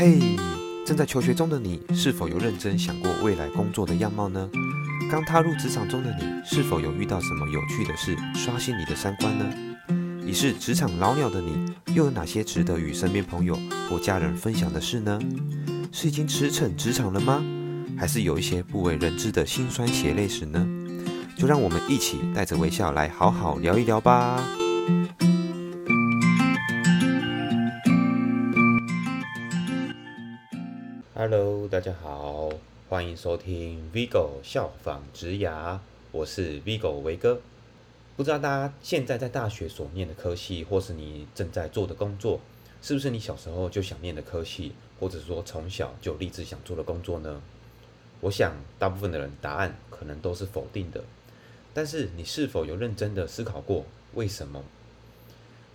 嘿正在求学中的你，是否有认真想过未来工作的样貌呢？刚踏入职场中的你，是否有遇到什么有趣的事，刷新你的三观呢？已是职场老鸟的你，又有哪些值得与身边朋友或家人分享的事呢？是已经驰骋职场了吗？还是有一些不为人知的辛酸血泪史呢？就让我们一起带着微笑来好好聊一聊吧。大家好，欢迎收听 Vigo 效仿职涯，我是 Vigo 维哥。不知道大家现在在大学所念的科系，或是你正在做的工作，是不是你小时候就想念的科系，或者说从小就立志想做的工作呢？我想大部分的人答案可能都是否定的。但是你是否有认真的思考过为什么？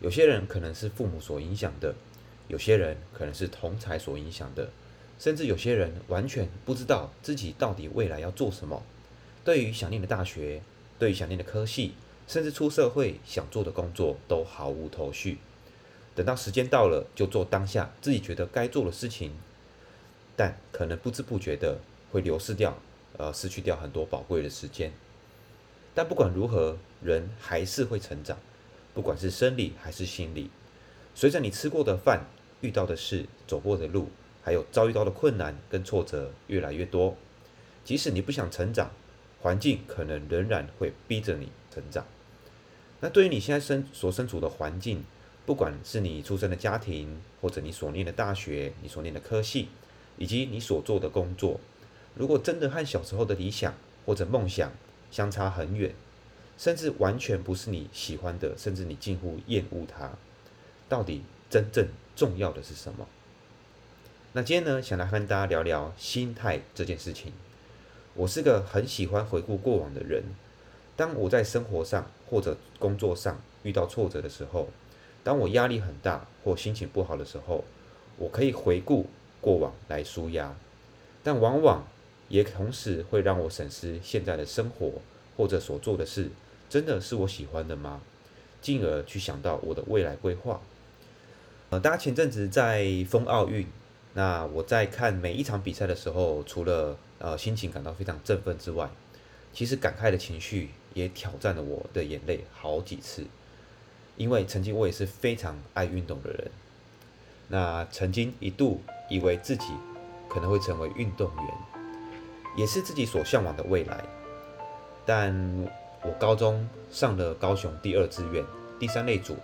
有些人可能是父母所影响的，有些人可能是同才所影响的。甚至有些人完全不知道自己到底未来要做什么，对于想念的大学，对于想念的科系，甚至出社会想做的工作都毫无头绪。等到时间到了，就做当下自己觉得该做的事情，但可能不知不觉的会流失掉，呃，失去掉很多宝贵的时间。但不管如何，人还是会成长，不管是生理还是心理，随着你吃过的饭、遇到的事、走过的路。还有遭遇到的困难跟挫折越来越多，即使你不想成长，环境可能仍然会逼着你成长。那对于你现在身所身处的环境，不管是你出生的家庭，或者你所念的大学、你所念的科系，以及你所做的工作，如果真的和小时候的理想或者梦想相差很远，甚至完全不是你喜欢的，甚至你近乎厌恶它，到底真正重要的是什么？那今天呢，想来和大家聊聊心态这件事情。我是个很喜欢回顾过往的人。当我在生活上或者工作上遇到挫折的时候，当我压力很大或心情不好的时候，我可以回顾过往来舒压。但往往也同时会让我审视现在的生活或者所做的事，真的是我喜欢的吗？进而去想到我的未来规划。呃，大家前阵子在疯奥运。那我在看每一场比赛的时候，除了呃心情感到非常振奋之外，其实感慨的情绪也挑战了我的眼泪好几次。因为曾经我也是非常爱运动的人，那曾经一度以为自己可能会成为运动员，也是自己所向往的未来。但我高中上了高雄第二志愿第三类组，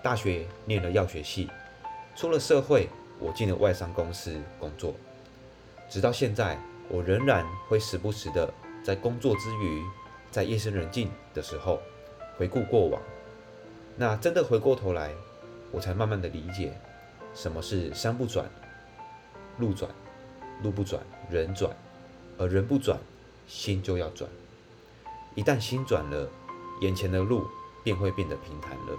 大学念了药学系，出了社会。我进了外商公司工作，直到现在，我仍然会时不时的在工作之余，在夜深人静的时候回顾过往。那真的回过头来，我才慢慢的理解，什么是山不转路转，路不转人转，而人不转心就要转。一旦心转了，眼前的路便会变得平坦了。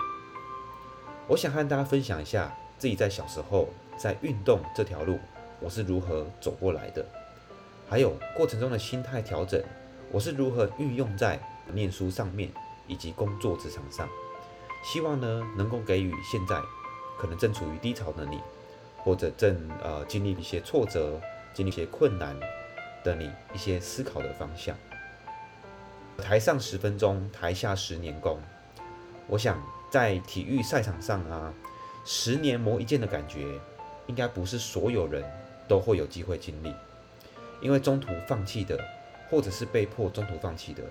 我想和大家分享一下自己在小时候。在运动这条路，我是如何走过来的？还有过程中的心态调整，我是如何运用在念书上面以及工作职场上？希望呢，能够给予现在可能正处于低潮的你，或者正呃经历一些挫折、经历一些困难的你一些思考的方向。台上十分钟，台下十年功。我想在体育赛场上啊，十年磨一剑的感觉。应该不是所有人都会有机会经历，因为中途放弃的，或者是被迫中途放弃的，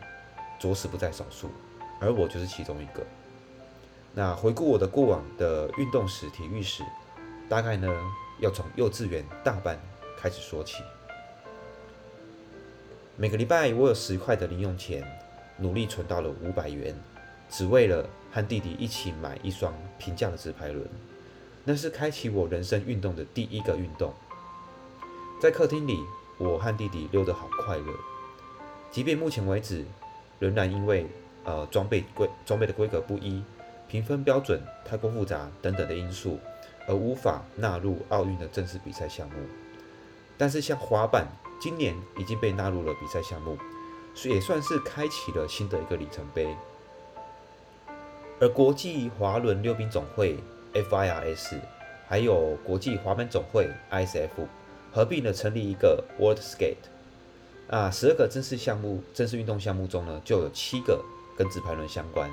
着实不在少数，而我就是其中一个。那回顾我的过往的运动史、体育史，大概呢要从幼稚园大班开始说起。每个礼拜我有十块的零用钱，努力存到了五百元，只为了和弟弟一起买一双平价的直排轮。那是开启我人生运动的第一个运动。在客厅里，我和弟弟溜得好快乐。即便目前为止，仍然因为呃装备规装备的规格不一、评分标准太过复杂等等的因素，而无法纳入奥运的正式比赛项目。但是像滑板，今年已经被纳入了比赛项目，所以也算是开启了新的一个里程碑。而国际滑轮溜冰总会。FIRS 还有国际滑板总会 ISF 合并了成立一个 World Skate。啊，十二个正式项目、正式运动项目中呢，就有七个跟直排轮相关。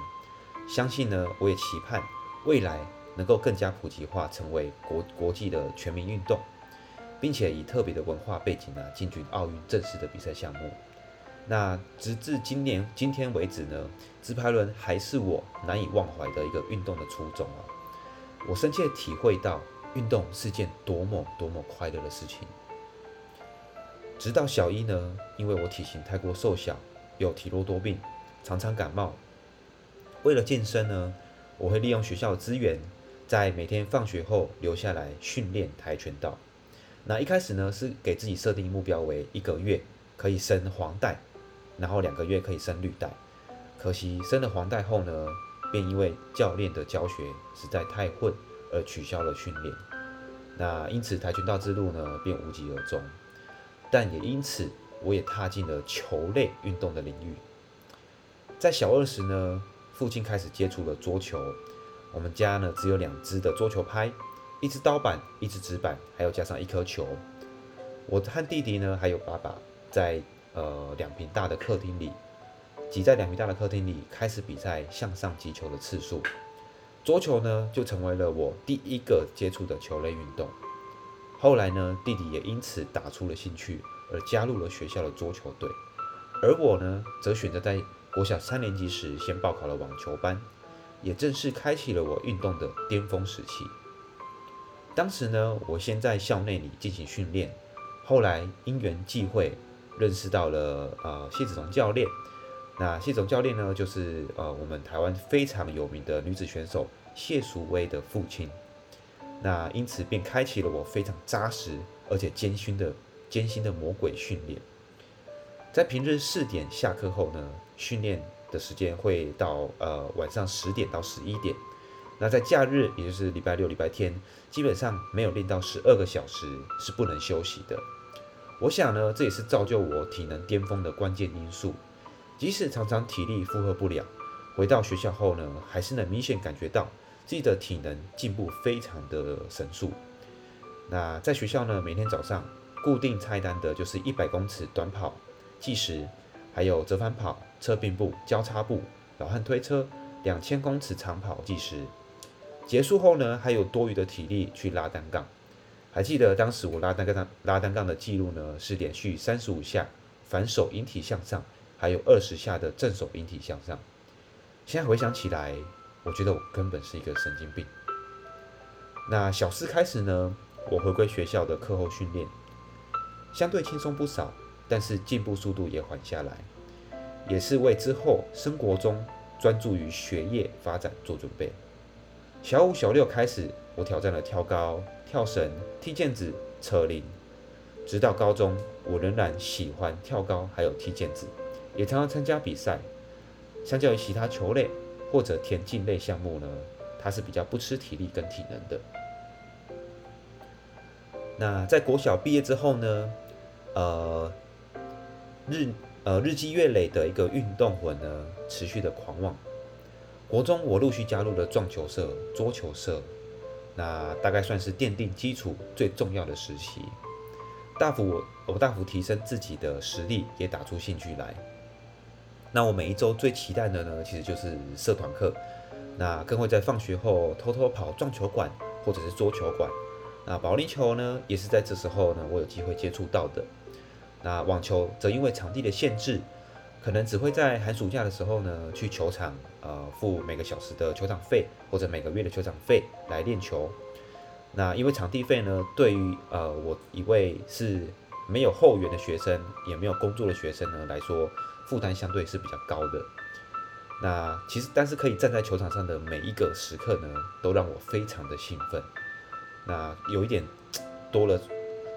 相信呢，我也期盼未来能够更加普及化，成为国国际的全民运动，并且以特别的文化背景呢，进军奥运正式的比赛项目。那直至今年今天为止呢，直排轮还是我难以忘怀的一个运动的初衷啊！我深切体会到运动是件多么多么快乐的事情。直到小一呢，因为我体型太过瘦小，又体弱多病，常常感冒。为了健身呢，我会利用学校的资源，在每天放学后留下来训练跆拳道。那一开始呢，是给自己设定目标为一个月可以升黄带。然后两个月可以升绿带，可惜升了黄带后呢，便因为教练的教学实在太混而取消了训练。那因此跆拳道之路呢，便无疾而终。但也因此，我也踏进了球类运动的领域。在小二时呢，父亲开始接触了桌球。我们家呢，只有两只的桌球拍，一只刀板，一只纸板，还有加上一颗球。我和弟弟呢，还有爸爸在。呃，两坪大的客厅里，挤在两米大的客厅里开始比赛向上击球的次数，桌球呢就成为了我第一个接触的球类运动。后来呢，弟弟也因此打出了兴趣，而加入了学校的桌球队。而我呢，则选择在国小三年级时先报考了网球班，也正式开启了我运动的巅峰时期。当时呢，我先在校内里进行训练，后来因缘际会。认识到了呃谢子龙教练，那谢总教练呢，就是呃我们台湾非常有名的女子选手谢淑薇的父亲，那因此便开启了我非常扎实而且艰辛的艰辛的魔鬼训练。在平日四点下课后呢，训练的时间会到呃晚上十点到十一点，那在假日也就是礼拜六礼拜天，基本上没有练到十二个小时是不能休息的。我想呢，这也是造就我体能巅峰的关键因素。即使常常体力负荷不了，回到学校后呢，还是能明显感觉到自己的体能进步非常的神速。那在学校呢，每天早上固定菜单的就是一百公尺短跑计时，还有折返跑、侧并步、交叉步、老汉推车、两千公尺长跑计时。结束后呢，还有多余的体力去拉单杠。还记得当时我拉单杠拉单杠的记录呢，是连续三十五下反手引体向上，还有二十下的正手引体向上。现在回想起来，我觉得我根本是一个神经病。那小四开始呢，我回归学校的课后训练，相对轻松不少，但是进步速度也缓下来，也是为之后升国中专注于学业发展做准备。小五、小六开始，我挑战了跳高。跳绳、踢毽子、扯铃，直到高中，我仍然喜欢跳高，还有踢毽子，也常常参加比赛。相较于其他球类或者田径类项目呢，它是比较不吃体力跟体能的。那在国小毕业之后呢，呃，日呃日积月累的一个运动魂呢，持续的狂妄。国中我陆续加入了撞球社、桌球社。那大概算是奠定基础最重要的时期，大幅我大幅提升自己的实力，也打出兴趣来。那我每一周最期待的呢，其实就是社团课。那更会在放学后偷偷跑撞球馆或者是桌球馆。那保龄球呢，也是在这时候呢，我有机会接触到的。那网球则因为场地的限制，可能只会在寒暑假的时候呢，去球场。呃，付每个小时的球场费或者每个月的球场费来练球。那因为场地费呢，对于呃我一位是没有后援的学生，也没有工作的学生呢来说，负担相对是比较高的。那其实，但是可以站在球场上的每一个时刻呢，都让我非常的兴奋。那有一点多了，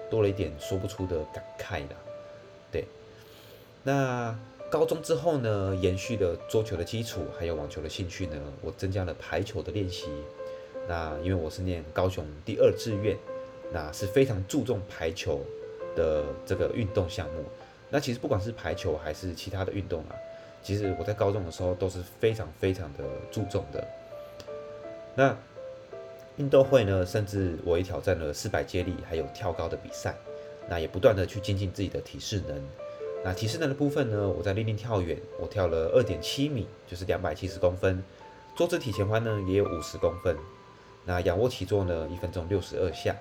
多了一点说不出的感慨啦。对，那。高中之后呢，延续了桌球的基础，还有网球的兴趣呢，我增加了排球的练习。那因为我是念高雄第二志愿，那是非常注重排球的这个运动项目。那其实不管是排球还是其他的运动啊，其实我在高中的时候都是非常非常的注重的。那运动会呢，甚至我也挑战了四百接力，还有跳高的比赛。那也不断的去精进自己的体适能。那体适能的部分呢，我在立定跳远，我跳了二点七米，就是两百七十公分。坐姿体前弯呢，也有五十公分。那仰卧起坐呢，一分钟六十二下。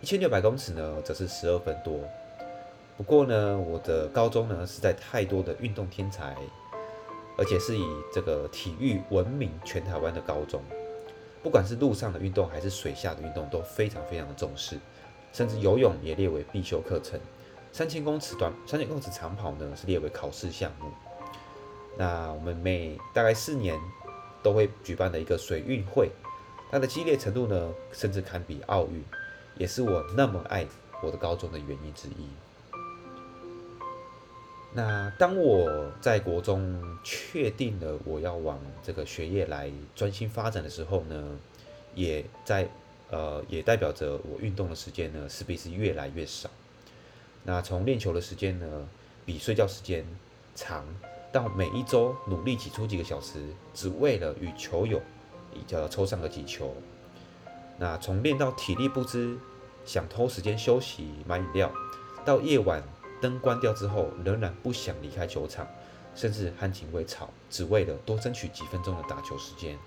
一千六百公尺呢，则是十二分多。不过呢，我的高中呢，实在太多的运动天才，而且是以这个体育闻名全台湾的高中。不管是路上的运动还是水下的运动，都非常非常的重视，甚至游泳也列为必修课程。三千公尺短，三千公尺长跑呢是列为考试项目。那我们每大概四年都会举办的一个水运会，它的激烈程度呢，甚至堪比奥运，也是我那么爱我的高中的原因之一。那当我在国中确定了我要往这个学业来专心发展的时候呢，也在呃也代表着我运动的时间呢势必是越来越少。那从练球的时间呢比睡觉时间长，到每一周努力挤出几个小时，只为了与球友一叫抽上个几球。那从练到体力不支，想偷时间休息买饮料，到夜晚。灯关掉之后，仍然不想离开球场，甚至和警卫吵，只为了多争取几分钟的打球时间。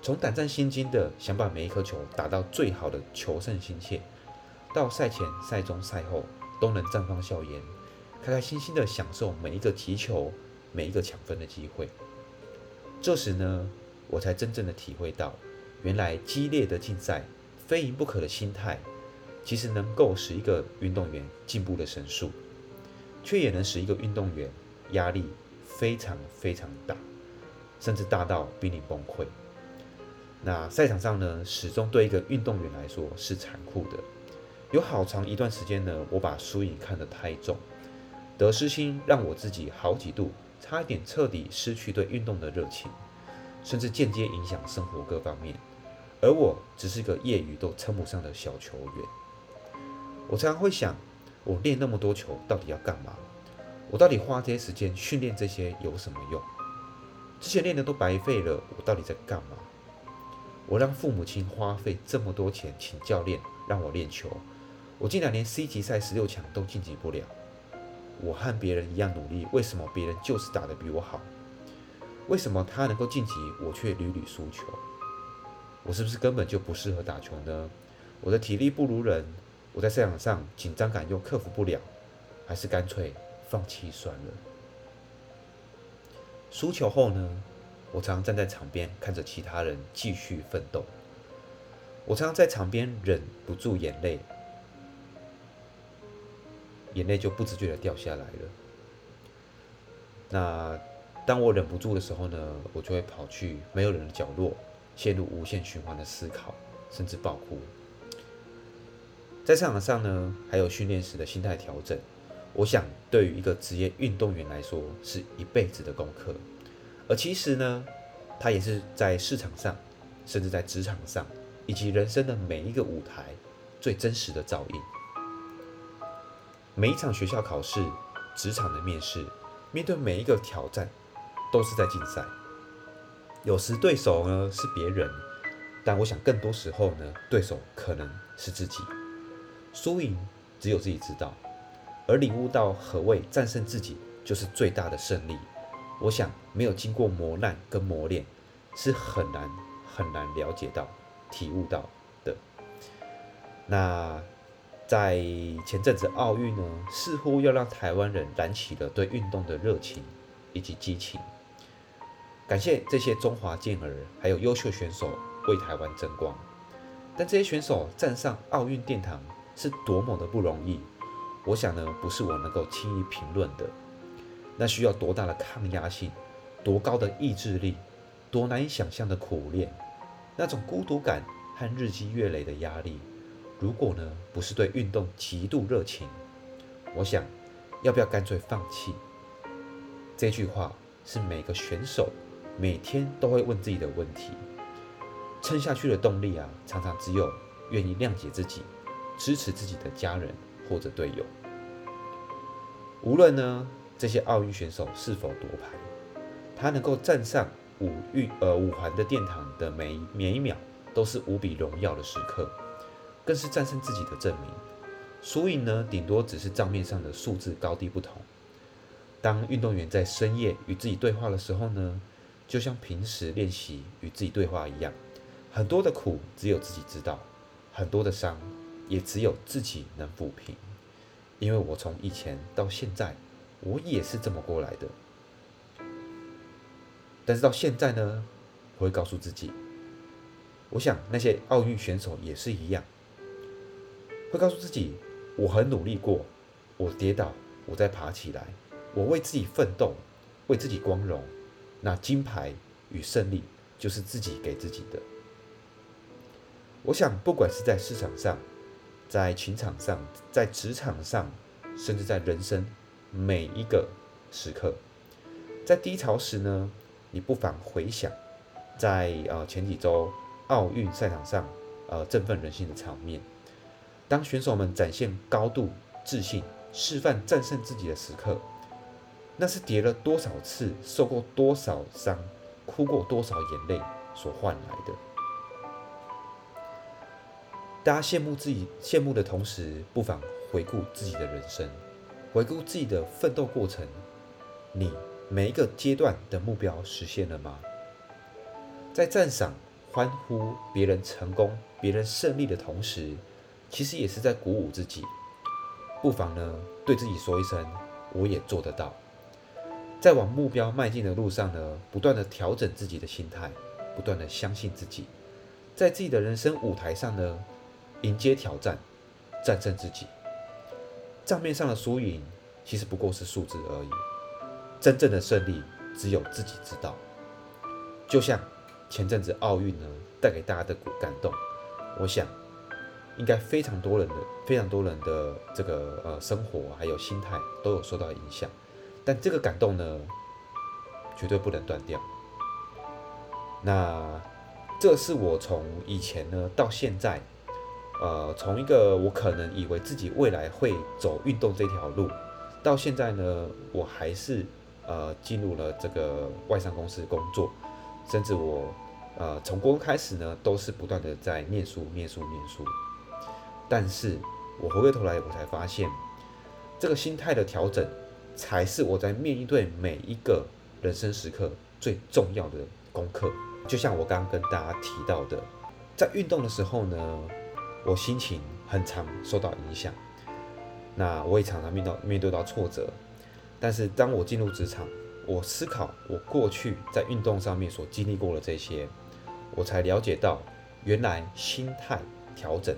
从胆战心惊的想把每一颗球打到最好的求胜心切，到赛前、赛中、赛后都能绽放笑颜，开开心心的享受每一个击球、每一个抢分的机会。这时呢，我才真正的体会到，原来激烈的竞赛、非赢不可的心态。其实能够使一个运动员进步的神速，却也能使一个运动员压力非常非常大，甚至大到濒临崩溃。那赛场上呢，始终对一个运动员来说是残酷的。有好长一段时间呢，我把输赢看得太重，得失心让我自己好几度差一点彻底失去对运动的热情，甚至间接影响生活各方面。而我只是个业余都称不上的小球员。我常常会想，我练那么多球到底要干嘛？我到底花这些时间训练这些有什么用？之前练的都白费了，我到底在干嘛？我让父母亲花费这么多钱请教练让我练球，我竟然连 C 级赛十六强都晋级不了。我和别人一样努力，为什么别人就是打得比我好？为什么他能够晋级，我却屡屡输球？我是不是根本就不适合打球呢？我的体力不如人？我在赛场上紧张感又克服不了，还是干脆放弃算了。输球后呢，我常站在场边看着其他人继续奋斗。我常常在场边忍不住眼泪，眼泪就不自觉的掉下来了。那当我忍不住的时候呢，我就会跑去没有人的角落，陷入无限循环的思考，甚至爆哭。在赛场上呢，还有训练时的心态调整，我想对于一个职业运动员来说是一辈子的功课。而其实呢，它也是在市场上，甚至在职场上，以及人生的每一个舞台最真实的照应。每一场学校考试、职场的面试，面对每一个挑战，都是在竞赛。有时对手呢是别人，但我想更多时候呢，对手可能是自己。输赢只有自己知道，而领悟到何谓战胜自己就是最大的胜利。我想，没有经过磨难跟磨练，是很难很难了解到、体悟到的。那在前阵子奥运呢，似乎要让台湾人燃起了对运动的热情以及激情。感谢这些中华健儿还有优秀选手为台湾争光，但这些选手站上奥运殿堂。是多么的不容易，我想呢，不是我能够轻易评论的。那需要多大的抗压性，多高的意志力，多难以想象的苦练，那种孤独感和日积月累的压力。如果呢，不是对运动极度热情，我想，要不要干脆放弃？这句话是每个选手每天都会问自己的问题。撑下去的动力啊，常常只有愿意谅解自己。支持自己的家人或者队友，无论呢，这些奥运选手是否夺牌，他能够站上五运呃五环的殿堂的每每一秒都是无比荣耀的时刻，更是战胜自己的证明。输赢呢，顶多只是账面上的数字高低不同。当运动员在深夜与自己对话的时候呢，就像平时练习与自己对话一样，很多的苦只有自己知道，很多的伤也只有自己能抚平。因为我从以前到现在，我也是这么过来的。但是到现在呢，我会告诉自己，我想那些奥运选手也是一样，会告诉自己，我很努力过，我跌倒，我再爬起来。我为自己奋斗，为自己光荣，那金牌与胜利就是自己给自己的。我想，不管是在市场上，在情场上，在职场上，甚至在人生每一个时刻，在低潮时呢，你不妨回想，在呃前几周奥运赛场上，呃振奋人心的场面，当选手们展现高度自信，示范战胜自己的时刻。那是跌了多少次，受过多少伤，哭过多少眼泪所换来的。大家羡慕自己，羡慕的同时，不妨回顾自己的人生，回顾自己的奋斗过程。你每一个阶段的目标实现了吗？在赞赏、欢呼别人成功、别人胜利的同时，其实也是在鼓舞自己。不妨呢，对自己说一声：“我也做得到。”在往目标迈进的路上呢，不断的调整自己的心态，不断的相信自己，在自己的人生舞台上呢，迎接挑战，战胜自己。账面上的输赢其实不过是数字而已，真正的胜利只有自己知道。就像前阵子奥运呢，带给大家的感动，我想应该非常多人的非常多人的这个呃生活还有心态都有受到影响。但这个感动呢，绝对不能断掉。那这是我从以前呢到现在，呃，从一个我可能以为自己未来会走运动这条路，到现在呢，我还是呃进入了这个外商公司工作，甚至我呃从工开始呢，都是不断的在念书、念书、念书。但是我回过头来，我才发现这个心态的调整。才是我在面对每一个人生时刻最重要的功课。就像我刚刚跟大家提到的，在运动的时候呢，我心情很常受到影响。那我也常常面到面对到挫折。但是当我进入职场，我思考我过去在运动上面所经历过的这些，我才了解到，原来心态调整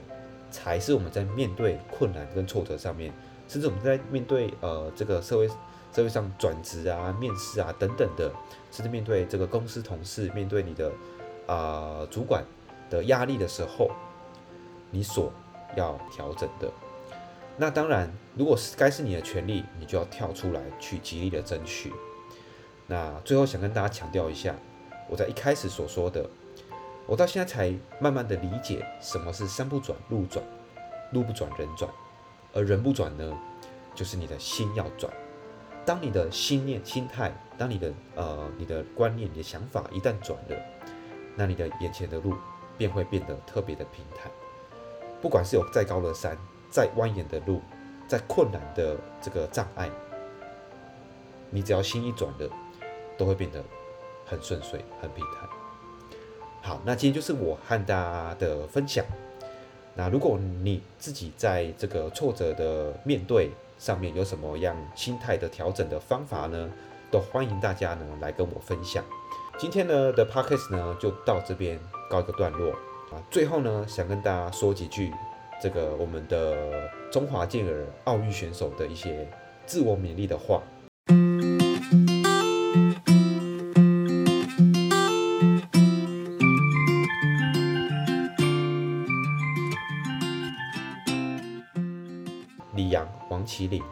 才是我们在面对困难跟挫折上面。甚至我们在面对呃这个社会社会上转职啊、面试啊等等的，甚至面对这个公司同事、面对你的啊、主管的压力的时候，你所要调整的。那当然，如果是该是你的权利，你就要跳出来去极力的争取。那最后想跟大家强调一下，我在一开始所说的，我到现在才慢慢的理解什么是山不转路转，路不转人转。而人不转呢，就是你的心要转。当你的心念、心态，当你的呃、你的观念、你的想法一旦转了，那你的眼前的路便会变得特别的平坦。不管是有再高的山、再蜿蜒的路、再困难的这个障碍，你只要心一转了，都会变得很顺遂、很平坦。好，那今天就是我和大家的分享。那如果你自己在这个挫折的面对上面有什么样心态的调整的方法呢？都欢迎大家呢来跟我分享。今天呢的 podcast 呢就到这边告一个段落啊。最后呢想跟大家说几句这个我们的中华健儿奥运选手的一些自我勉励的话。李阳王齐麟，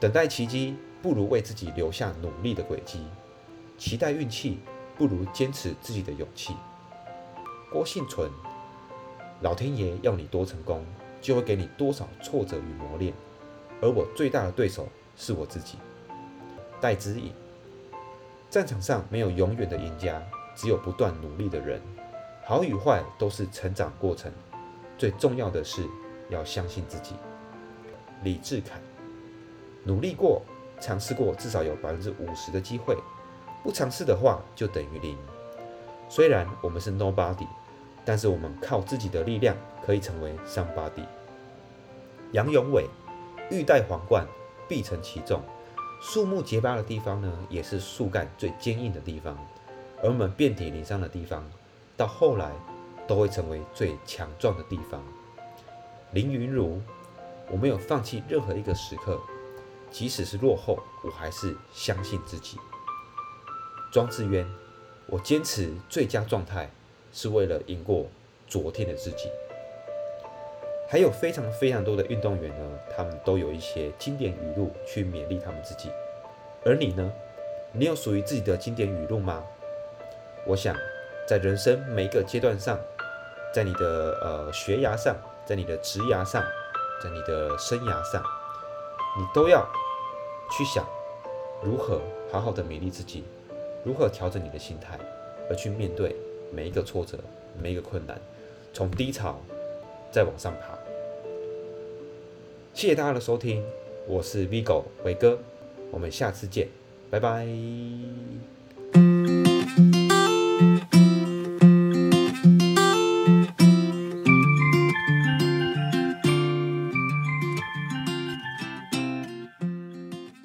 等待奇迹不如为自己留下努力的轨迹；期待运气不如坚持自己的勇气。郭幸存，老天爷要你多成功，就会给你多少挫折与磨练。而我最大的对手是我自己。戴之颖，战场上没有永远的赢家，只有不断努力的人。好与坏都是成长过程，最重要的是要相信自己。李志凯，努力过，尝试过，至少有百分之五十的机会；不尝试的话，就等于零。虽然我们是 nobody，但是我们靠自己的力量可以成为 somebody。杨永伟，欲戴皇冠，必承其重。树木结疤的地方呢，也是树干最坚硬的地方；而我们遍体鳞伤的地方，到后来都会成为最强壮的地方。林云如，我没有放弃任何一个时刻，即使是落后，我还是相信自己。庄智渊，我坚持最佳状态，是为了赢过昨天的自己。还有非常非常多的运动员呢，他们都有一些经典语录去勉励他们自己。而你呢？你有属于自己的经典语录吗？我想，在人生每一个阶段上，在你的呃学涯上，在你的职涯上，在你的生涯上，你都要去想如何好好的勉励自己，如何调整你的心态，而去面对每一个挫折、每一个困难，从低潮。再往上爬。谢谢大家的收听，我是 Vigo 伟哥，我们下次见，拜拜。